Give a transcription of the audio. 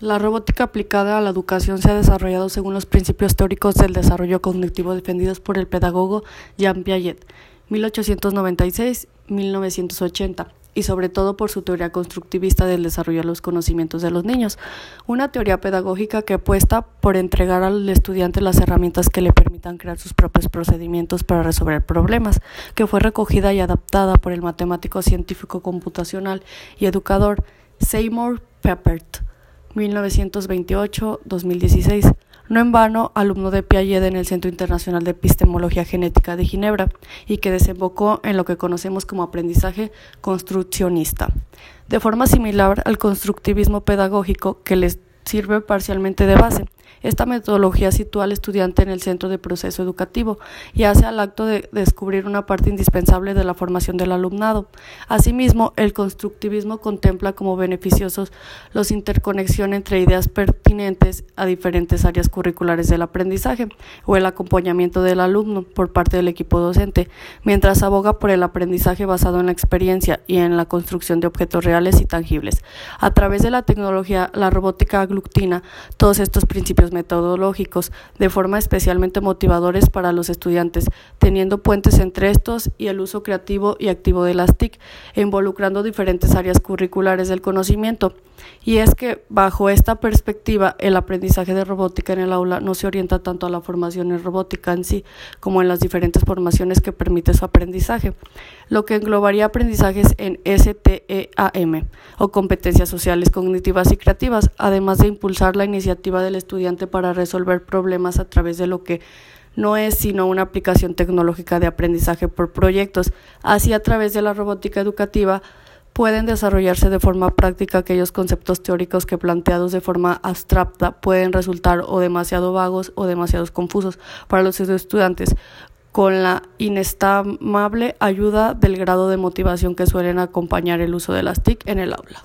La robótica aplicada a la educación se ha desarrollado según los principios teóricos del desarrollo cognitivo defendidos por el pedagogo Jean Piaget, 1896-1980, y sobre todo por su teoría constructivista del desarrollo de los conocimientos de los niños, una teoría pedagógica que apuesta por entregar al estudiante las herramientas que le permitan crear sus propios procedimientos para resolver problemas, que fue recogida y adaptada por el matemático científico computacional y educador Seymour Papert. 1928-2016. No en vano, alumno de Piaget en el Centro Internacional de Epistemología Genética de Ginebra y que desembocó en lo que conocemos como aprendizaje construccionista. De forma similar al constructivismo pedagógico que les sirve parcialmente de base. Esta metodología sitúa al estudiante en el centro del proceso educativo y hace al acto de descubrir una parte indispensable de la formación del alumnado. Asimismo, el constructivismo contempla como beneficiosos los interconexión entre ideas pertinentes a diferentes áreas curriculares del aprendizaje o el acompañamiento del alumno por parte del equipo docente, mientras aboga por el aprendizaje basado en la experiencia y en la construcción de objetos reales y tangibles. A través de la tecnología, la robótica aglutina todos estos principios metodológicos, de forma especialmente motivadores para los estudiantes, teniendo puentes entre estos y el uso creativo y activo de las TIC, involucrando diferentes áreas curriculares del conocimiento. Y es que, bajo esta perspectiva, el aprendizaje de robótica en el aula no se orienta tanto a la formación en robótica en sí, como en las diferentes formaciones que permite su aprendizaje, lo que englobaría aprendizajes en STEAM, o competencias sociales, cognitivas y creativas, además de impulsar la iniciativa del estudiante para resolver problemas a través de lo que no es sino una aplicación tecnológica de aprendizaje por proyectos. Así, a través de la robótica educativa, pueden desarrollarse de forma práctica aquellos conceptos teóricos que planteados de forma abstracta pueden resultar o demasiado vagos o demasiado confusos para los estudiantes, con la inestimable ayuda del grado de motivación que suelen acompañar el uso de las TIC en el aula.